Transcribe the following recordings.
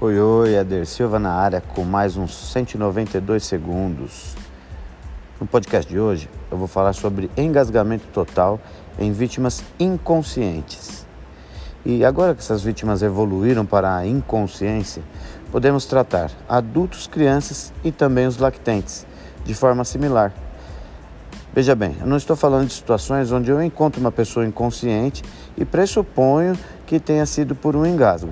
Oi, oi, Eder Silva na área com mais uns 192 segundos. No podcast de hoje eu vou falar sobre engasgamento total em vítimas inconscientes. E agora que essas vítimas evoluíram para a inconsciência, podemos tratar adultos, crianças e também os lactentes de forma similar. Veja bem, eu não estou falando de situações onde eu encontro uma pessoa inconsciente e pressuponho que tenha sido por um engasgo.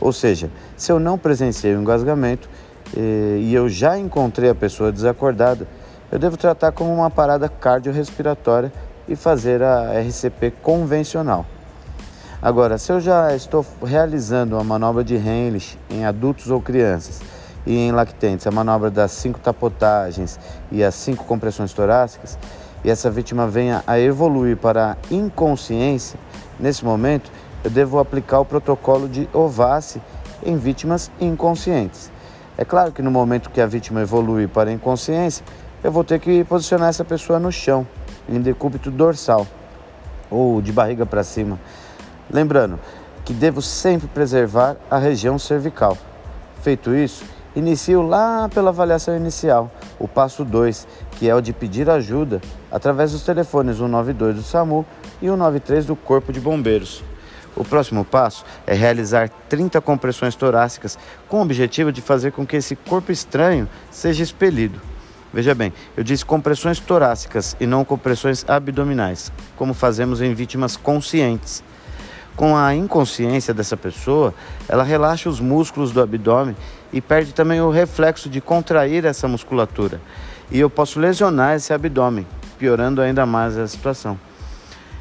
Ou seja, se eu não presenciei o um engasgamento eh, e eu já encontrei a pessoa desacordada, eu devo tratar como uma parada cardiorrespiratória e fazer a RCP convencional. Agora, se eu já estou realizando uma manobra de Henlich em adultos ou crianças e em lactentes, a manobra das cinco tapotagens e as cinco compressões torácicas, e essa vítima venha a evoluir para a inconsciência, nesse momento eu devo aplicar o protocolo de OVACE em vítimas inconscientes. É claro que no momento que a vítima evoluir para a inconsciência, eu vou ter que posicionar essa pessoa no chão, em decúbito dorsal ou de barriga para cima. Lembrando que devo sempre preservar a região cervical. Feito isso, inicio lá pela avaliação inicial, o passo 2, que é o de pedir ajuda através dos telefones 192 do SAMU e 193 do Corpo de Bombeiros. O próximo passo é realizar 30 compressões torácicas com o objetivo de fazer com que esse corpo estranho seja expelido. Veja bem, eu disse compressões torácicas e não compressões abdominais, como fazemos em vítimas conscientes. Com a inconsciência dessa pessoa, ela relaxa os músculos do abdômen e perde também o reflexo de contrair essa musculatura. E eu posso lesionar esse abdômen, piorando ainda mais a situação.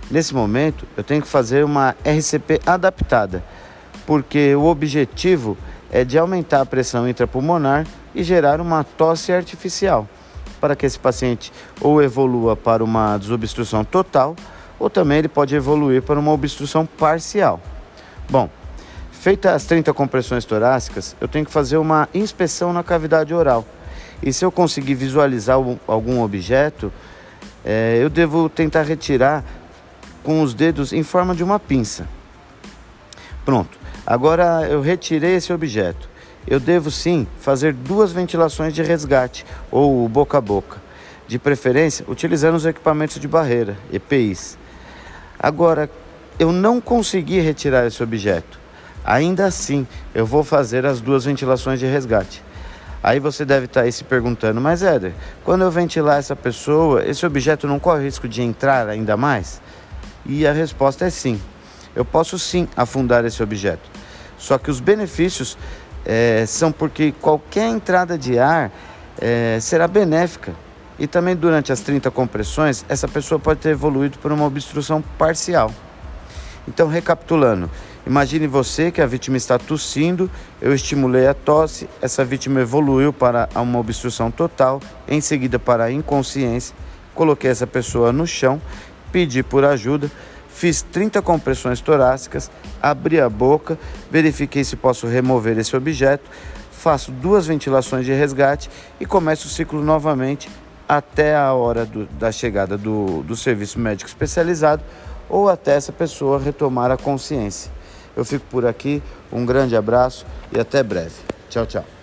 Nesse momento, eu tenho que fazer uma RCP adaptada, porque o objetivo é de aumentar a pressão intrapulmonar e gerar uma tosse artificial, para que esse paciente ou evolua para uma desobstrução total, ou também ele pode evoluir para uma obstrução parcial. Bom, feitas as 30 compressões torácicas, eu tenho que fazer uma inspeção na cavidade oral. E se eu conseguir visualizar algum objeto, é, eu devo tentar retirar com os dedos em forma de uma pinça. Pronto, agora eu retirei esse objeto. Eu devo sim fazer duas ventilações de resgate ou boca a boca, de preferência utilizando os equipamentos de barreira, EPIs. Agora, eu não consegui retirar esse objeto. Ainda assim, eu vou fazer as duas ventilações de resgate. Aí você deve estar aí se perguntando, mas Éder, quando eu ventilar essa pessoa, esse objeto não corre risco de entrar ainda mais? E a resposta é sim. Eu posso sim afundar esse objeto. Só que os benefícios é, são porque qualquer entrada de ar é, será benéfica. E também durante as 30 compressões, essa pessoa pode ter evoluído por uma obstrução parcial. Então, recapitulando, imagine você que a vítima está tossindo, eu estimulei a tosse, essa vítima evoluiu para uma obstrução total, em seguida para a inconsciência, coloquei essa pessoa no chão pedi por ajuda, fiz 30 compressões torácicas, abri a boca, verifiquei se posso remover esse objeto, faço duas ventilações de resgate e começo o ciclo novamente até a hora do, da chegada do, do serviço médico especializado ou até essa pessoa retomar a consciência. Eu fico por aqui, um grande abraço e até breve. Tchau, tchau.